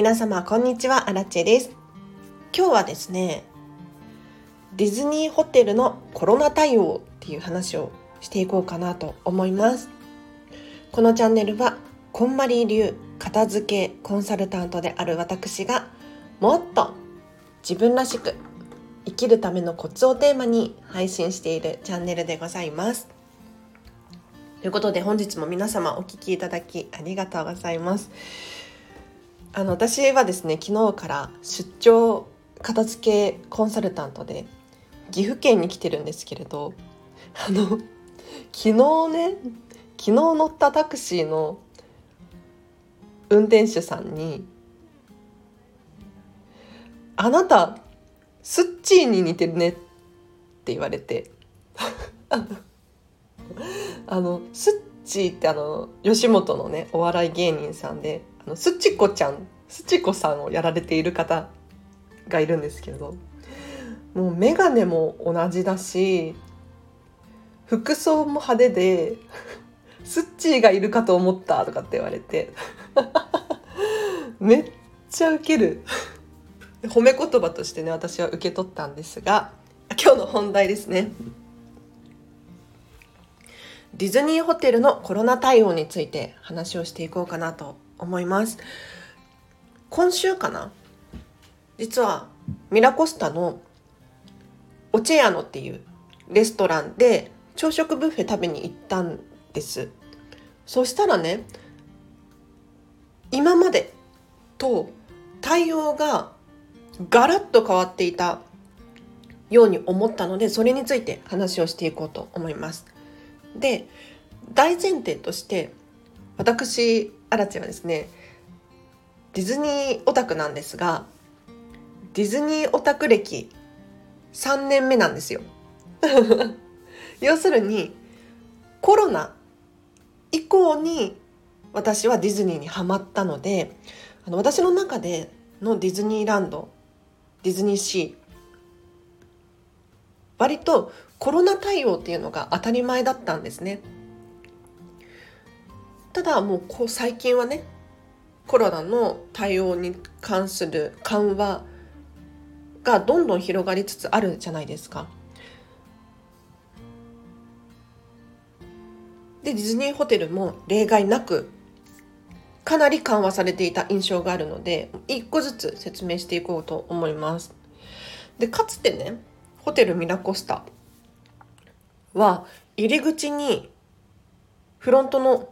皆様こんにちは。アラチェです。今日はですねディズニーホテルのコロナ対応っていう話をしていこうかなと思います。このチャンネルはこんまり流片付けコンサルタントである私がもっと自分らしく生きるためのコツをテーマに配信しているチャンネルでございます。ということで本日も皆様お聴きいただきありがとうございます。あの私はですね昨日から出張片付けコンサルタントで岐阜県に来てるんですけれど あの昨日ね昨日乗ったタクシーの運転手さんに「あなたスッチーに似てるね」って言われて あのスッチーってあの吉本のねお笑い芸人さんでのすちこちゃんすちこさんをやられている方がいるんですけどもう眼鏡も同じだし服装も派手で「スッチーがいるかと思った」とかって言われて めっちゃウケる。褒め言葉としてね私は受け取ったんですが今日の本題ですね。ディズニーホテルのコロナ対応について話をしていこうかなと思います。今週かな？実はミラコスタのオチェアノっていうレストランで朝食ブッフェ食べに行ったんです。そしたらね今までと対応がガラッと変わっていたように思ったのでそれについて話をしていこうと思います。で大前提として私アラチはですねディズニーオタクなんですがディズニーオタク歴3年目なんですよ 要するにコロナ以降に私はディズニーにハマったのであの私の中でのディズニーランドディズニーシー割とコロナ対応っていうのが当たり前だったんですね。ただもうこう最近はねコロナの対応に関する緩和がどんどん広がりつつあるじゃないですか。でディズニーホテルも例外なくかなり緩和されていた印象があるので一個ずつ説明していこうと思います。でかつてねホテルミラコスタは入り口にフロントの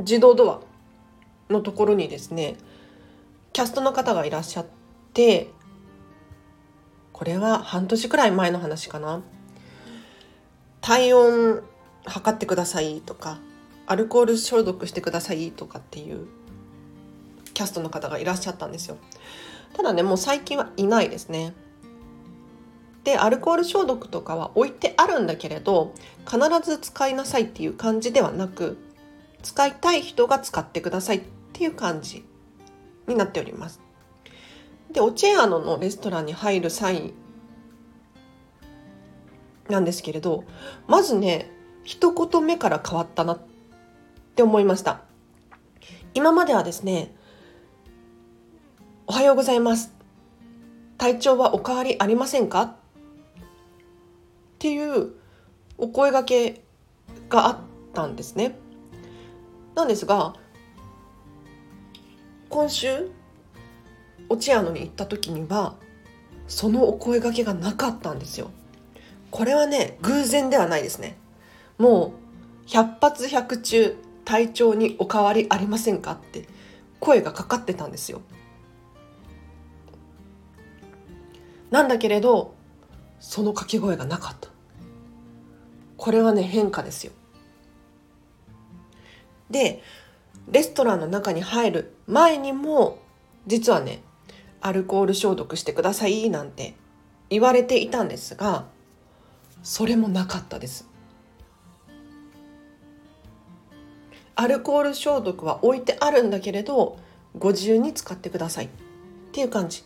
自動ドアのところにですねキャストの方がいらっしゃってこれは半年くらい前の話かな。体温測ってくださいとかアルコール消毒してくださいとかっていうキャストの方がいらっしゃったんですよ。ただねもう最近はいないですね。でアルコール消毒とかは置いてあるんだけれど必ず使いなさいっていう感じではなく使いたい人が使ってくださいっていう感じになっております。でオチェアノのレストランに入る際なんですけれどまずね一言目から変わったなって思いました今まではですね「おはようございます」「体調はお変わりありませんか?」っていうお声がけがあったんですねなんですが今週オチアノに行った時にはそのお声がけがなかったんですよ。これはね偶然ではないですね。もう100発100中体調にお変わりありませんかって声がかかってたんですよ。なんだけれどその掛け声がなかった。これはね変化ですよ。でレストランの中に入る前にも実はねアルコール消毒してくださいなんて言われていたんですがそれもなかったです。アルコール消毒は置いてあるんだけれどご自由に使ってください。っていう感じ。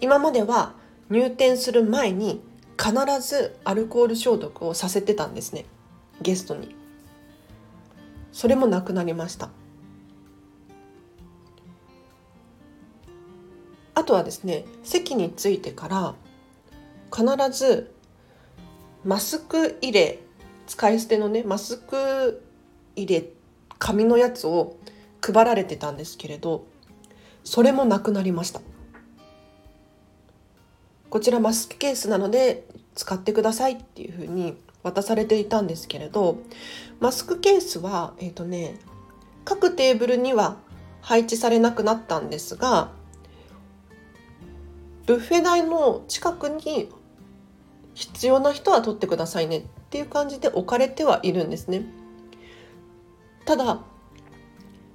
今までは入店する前に必ずアルコール消毒をさせてたんですね。ゲストに。それもなくなりました。あとはですね席に着いてから必ずマスク入れ使い捨てのねマスク入れ紙のやつを配られてたんですけれどそれもなくなりました。こちらマスクケースなので使ってくださいっていうふうに渡されていたんですけれどマスクケースはえっ、ー、とね各テーブルには配置されなくなったんですがブッフェ台の近くに必要な人は取ってくださいねっていう感じで置かれてはいるんですね。ただ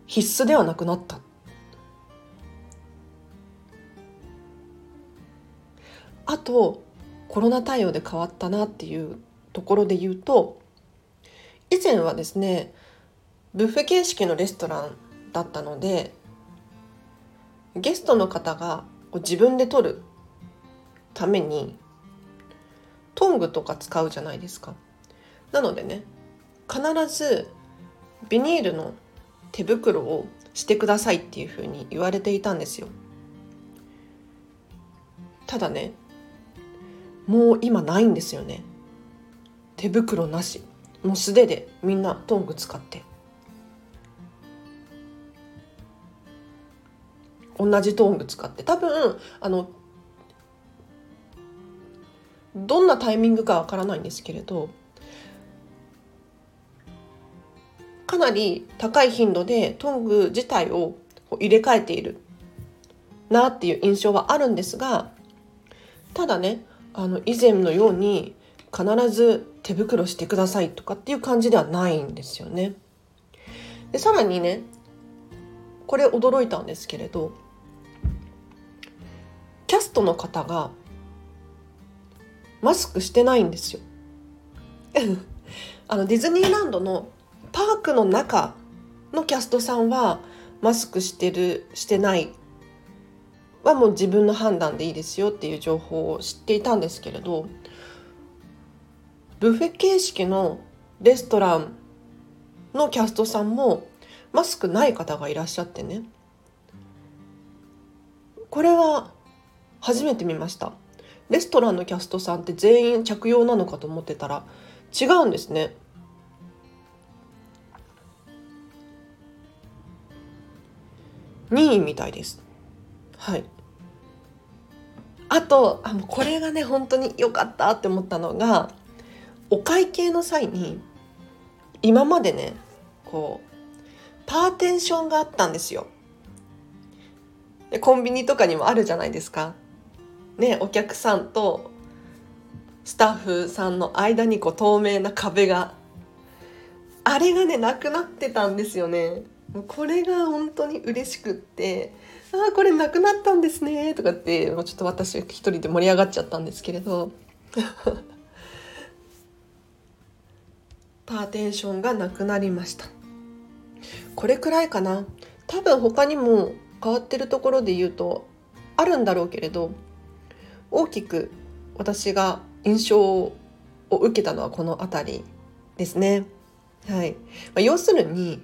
必須ではなくなったあとコロナ対応で変わったなっていうところで言うと以前はですねブッフェ形式のレストランだったのでゲストの方が自分で取るためにトングとか使うじゃないですか。なのでね必ずビニールの手袋をしてくださいっていうふうに言われていたんですよ。ただねもう今ないんですよね。手袋なし。もう素手でみんなトング使って。同じトング使って。多分あのどんなタイミングかわからないんですけれどかなり高い頻度でトング自体を入れ替えているなっていう印象はあるんですがただねあの以前のように必ず手袋してくださいとかっていう感じではないんですよね。でさらにねこれ驚いたんですけれどキャストの方がマスクしてないんですよ。あのディズニーランドのパークの中のキャストさんはマスクしてるしてないはもう自分の判断でいいですよっていう情報を知っていたんですけれどブッフェ形式のレストランのキャストさんもマスクない方がいらっしゃってね。これは初めて見ました。レストランのキャストさんって全員着用なのかと思ってたら違うんですね。任意みたいです。はい。あとあこれがね本当に良かったって思ったのがお会計の際に今までねこうパーテンションがあったんですよ。でコンビニとかにもあるじゃないですか。ねお客さんとスタッフさんの間にこう透明な壁が。あれがねなくなってたんですよね。これが本当に嬉しくって「ああこれなくなったんですね」とかってもうちょっと私一人で盛り上がっちゃったんですけれど。パーテンションがなくなりましたこれくらいかな多分他にも変わってるところで言うとあるんだろうけれど大きく私が印象を受けたのはこの辺りですね。はい。まあ、要するに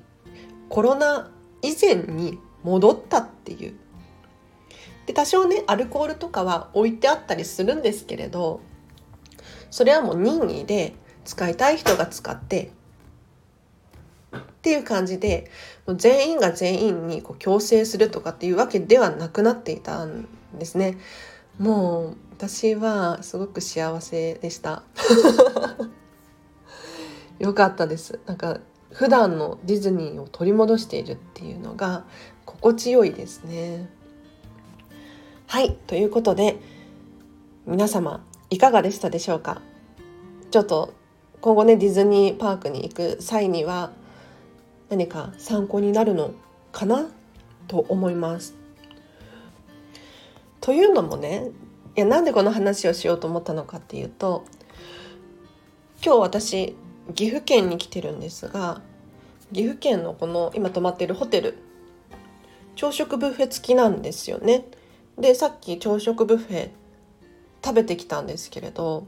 コロナ以前に戻ったっていう。で多少ねアルコールとかは置いてあったりするんですけれどそれはもう任意で使いたい人が使ってっていう感じでもう全員が全員にこう強制するとかっていうわけではなくなっていたんですね。もう私はすごく幸せでした。よかったです。なんか普段のディズニーを取り戻しているっていうのが心地よいですね。はいということで皆様いかがでしたでしょうか？ちょっと今後ねディズニーパークに行く際には何か参考になるのかなと思いますというのもねいやなんでこの話をしようと思ったのかっていうと今日私岐阜県に来てるんですが岐阜県のこの今泊まってるホテル朝食ブッフェ付きなんですよね。でさっき朝食ブッフェ食べてきたんですけれど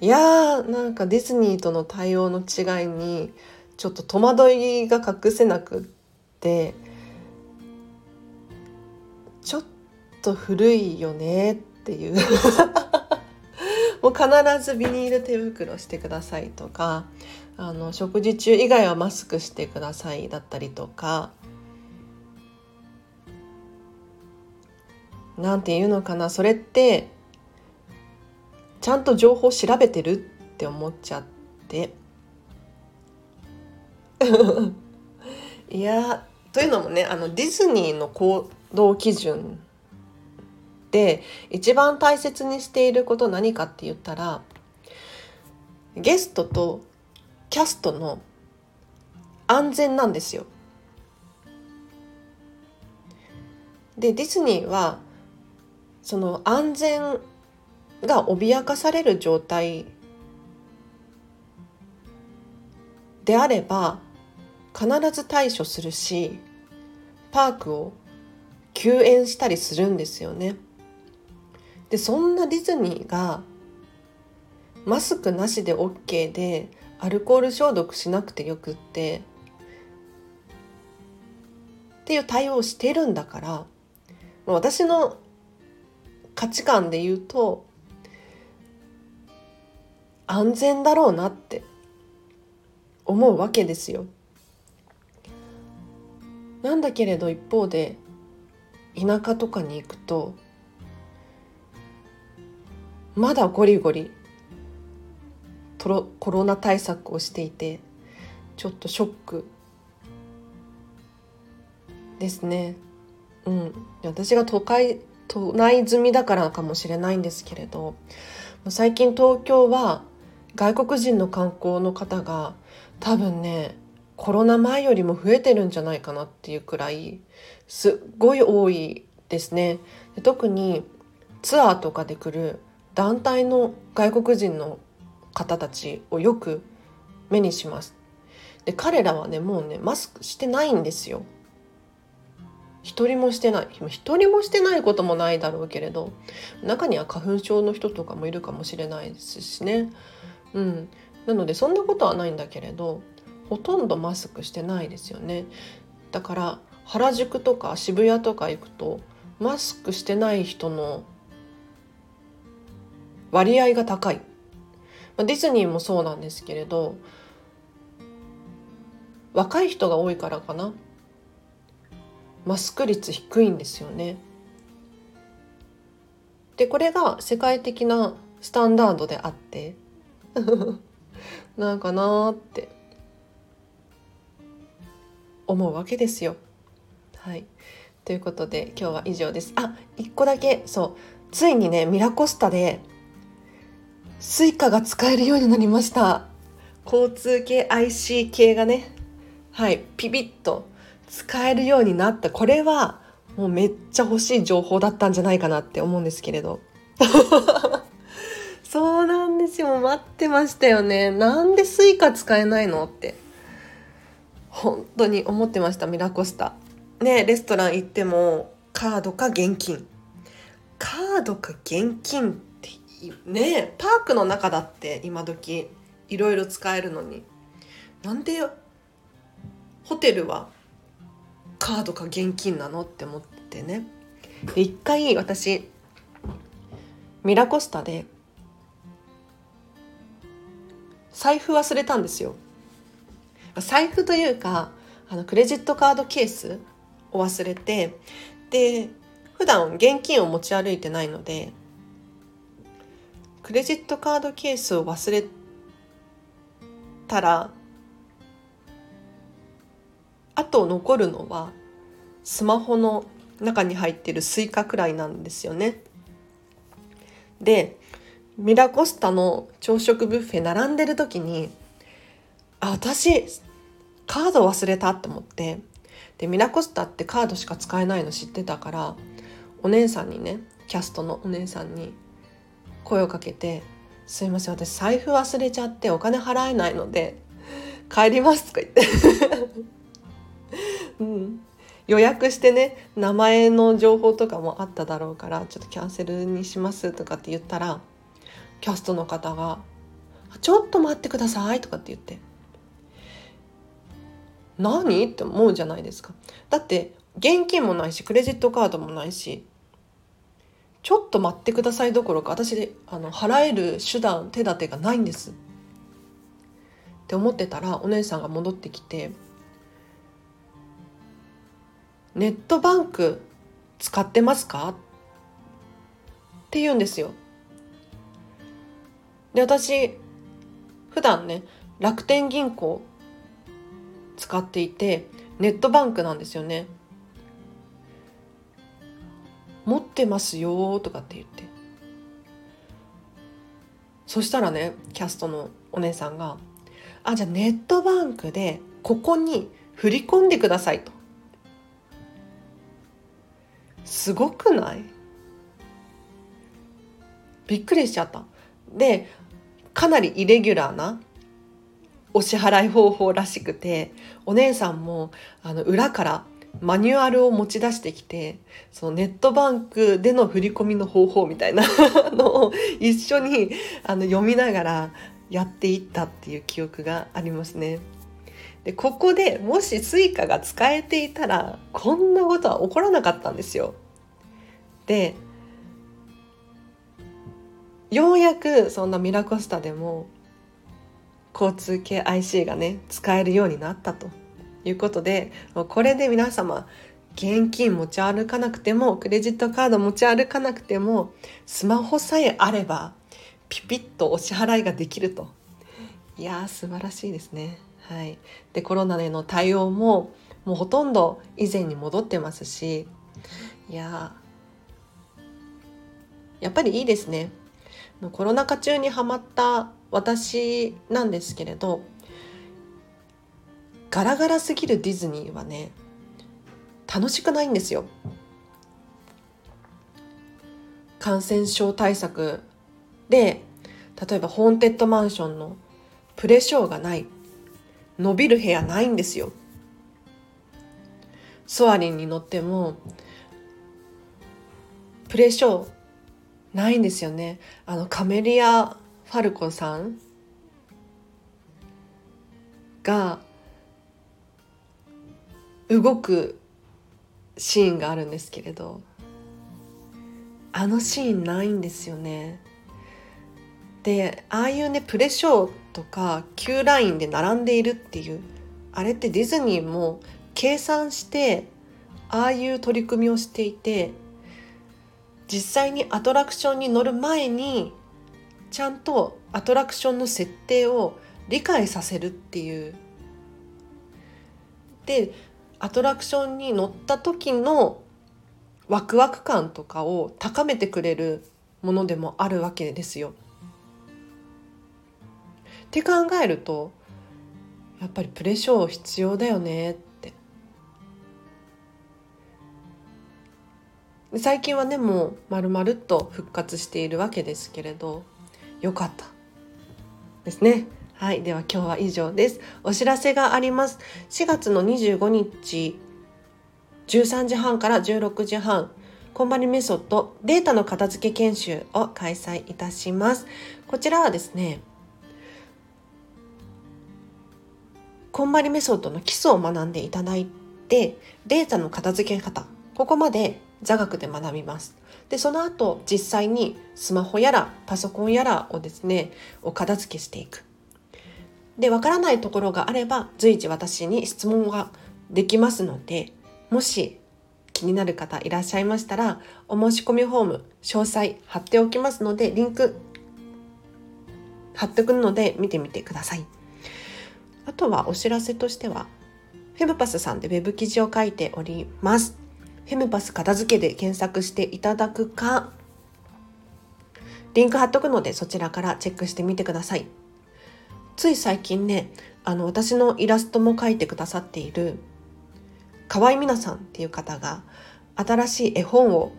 いやーなんかディズニーとの対応の違いにちょっと戸惑いが隠せなくってちょっと古いよねっていう。もう必ずビニール手袋してくださいとかあの食事中以外はマスクしてくださいだったりとかなんていうのかなそれってちゃんと情報調べてるって思っちゃって いやというのもねあのディズニーの行動基準で一番大切にしていること何かって言ったらゲストとキャストの安全なんですよ。でディズニーはその安全が脅かされる状態であれば必ず対処するしパークを休園したりするんですよね。でそんなディズニーがマスクなしで OK でアルコール消毒しなくてよくってっていう対応をしてるんだから私の価値観で言うと安全だろうなって思うわけですよ。なんだけれど一方で田舎とかに行くとまだゴリゴリコロナ対策をしていてちょっとショックですね。うん、私が都会都内済みだからかもしれないんですけれど最近東京は外国人の観光の方が多分ねコロナ前よりも増えてるんじゃないかなっていうくらいすっごい多いですね。で特にツアーとかで来る団体の外国人の方たちをよく目にします。で彼らはねもうねマスクしてないんですよ。一人もしてない一人もしてないこともないだろうけれど中には花粉症の人とかもいるかもしれないですしね。うん、なのでそんなことはないんだけれどほとんどマスクしてないですよね。だから原宿とか渋谷とか行くとマスクしてない人の割合が高い。まあディズニーもそうなんですけれど若い人が多いからかな。マスク率低いんですよね。でこれが世界的なスタンダードであって なんかなーって思うわけですよ。はい。ということで今日は以上です。あ、一個だけ、そう。ついにね、ミラコスタで、Suica が使えるようになりました。交通系 IC 系がね、はい、ピピッと使えるようになった。これは、もうめっちゃ欲しい情報だったんじゃないかなって思うんですけれど。そうなんですよ。待ってましたよね。なんで Suica 使えないのって。本当に思ってました、ミラコスタ。ね、レストラン行っても、カードか現金。カードか現金ってね、パークの中だって今時いろいろ使えるのに。なんでホテルはカードか現金なのって思ってね。で、一回私、ミラコスタで財布忘れたんですよ財布というかあのクレジットカードケースを忘れてで普段現金を持ち歩いてないのでクレジットカードケースを忘れたらあと残るのはスマホの中に入ってる Suica くらいなんですよね。でミラコスタの朝食ブッフェ並んでる時にあ私カード忘れたって思ってでミラコスタってカードしか使えないの知ってたからお姉さんにねキャストのお姉さんに声をかけて「すいません私財布忘れちゃってお金払えないので帰ります」とか言って。うん、予約してね名前の情報とかもあっただろうからちょっとキャンセルにしますとかって言ったらキャストの方が「ちょっと待ってください」とかって言って「何?」って思うじゃないですかだって現金もないしクレジットカードもないしちょっと待ってくださいどころか私あの払える手段手立てがないんですって思ってたらお姉さんが戻ってきて「ネットバンク使ってますか?」って言うんですよ。で私普段ね楽天銀行使っていてネットバンクなんですよね。持ってますよとかって言ってそしたらねキャストのお姉さんが「あじゃあネットバンクでここに振り込んでください」と。すごくない？びっくりしちゃった。でかなりイレギュラーなお支払い方法らしくてお姉さんもあの裏からマニュアルを持ち出してきてそのネットバンクでの振り込みの方法みたいな のを一緒にあの読みながらやっていったっていう記憶がありますね。でここでもし Suica が使えていたらこんなことは起こらなかったんですよ。でようやくそんなミラコスタでも交通系 IC がね使えるようになったということでこれで皆様現金持ち歩かなくてもクレジットカード持ち歩かなくてもスマホさえあればピピッとお支払いができると。いやー素晴らしいですね。はい、でコロナでの対応ももうほとんど以前に戻ってますしいややっぱりいいですね。コロナ禍中にハマった私なんですけれどガラガラすぎるディズニーはね楽しくないんですよ。感染症対策で例えばホーンテッドマンションのプレショーがない伸びる部屋ないんですよ。ソアリンに乗ってもプレショーないんですよね。あのカメリア・ファルコさんが動くシーンがあるんですけれどあのシーンないんですよね。でああいうねプレショーとか Q ラインで並んでいるっていうあれってディズニーも計算してああいう取り組みをしていて実際にアトラクションに乗る前にちゃんとアトラクションの設定を理解させるっていうでアトラクションに乗った時のワクワク感とかを高めてくれるものでもあるわけですよ。って考えるとやっぱりプレショー必要だよねって最近はねもうまるまると復活しているわけですけれどよかったですねはい。では今日は以上です。お知らせがあります。4月の25日、13時半から16時半、コンバリメソッドデータの片付け研修を開催いたします。こちらはですね、コンバリメソッドの基礎を学んでいただいて、データの片付け方、ここまで座学で学びます。で、その後、実際にスマホやらパソコンやらをですね、お片付けしていく。で、わからないところがあれば、随時私に質問ができますので、もし気になる方いらっしゃいましたら、お申し込みフォーム、詳細貼っておきますので、リンク貼っておくので見てみてください。あとはお知らせとしては、フェムパスさんで web 記事を書いております。フェムパス片付けで検索していただくか、リンク貼っとくのでそちらからチェックしてみてください。つい最近ねあの私のイラストも描いてくださっている河合美奈さんっていう方が新しい絵本を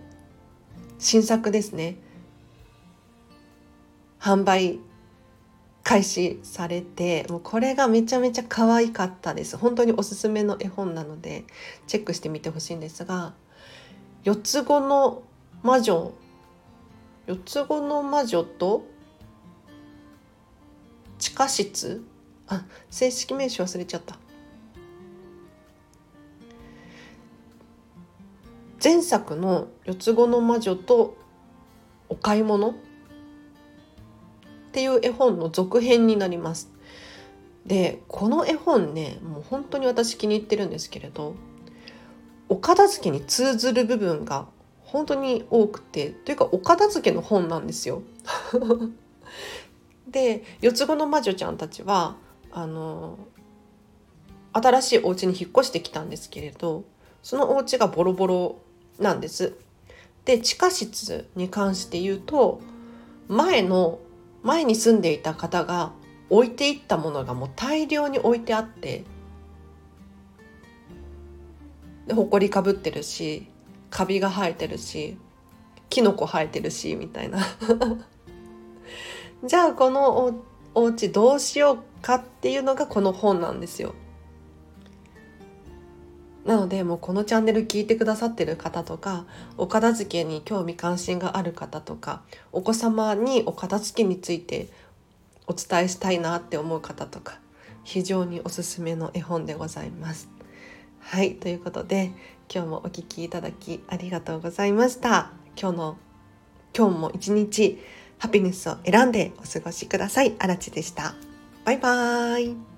新作ですね販売開始されてもうこれがめちゃめちゃ可愛かったです本当におすすめの絵本なのでチェックしてみてほしいんですが四つ子の魔女四つ子の魔女と地下室？あ正式名称忘れちゃった。前作の「四つ子の魔女」とお買い物？っていう絵本の続編になります。でこの絵本ねもう本当に私気に入ってるんですけれどお片付けに通ずる部分が本当に多くてというかお片付けの本なんですよ。で四つ子の魔女ちゃんたちはあの新しいお家に引っ越してきたんですけれどそのお家がボロボロなんです。で地下室に関して言うと前の前に住んでいた方が置いていったものがもう大量に置いてあってで埃かぶってるしカビが生えてるしキノコ生えてるしみたいな じゃあこのおお家どうしようかっていうのがこの本なんですよ。なのでもうこのチャンネル聞いてくださってる方とかお片付けに興味関心がある方とかお子様にお片付けについてお伝えしたいなって思う方とか非常におすすめの絵本でございます。はいということで今日もお聴きいただきありがとうございました。今日の今日も一日ハピネスを選んでお過ごしください。あらちでした。バイバーイ。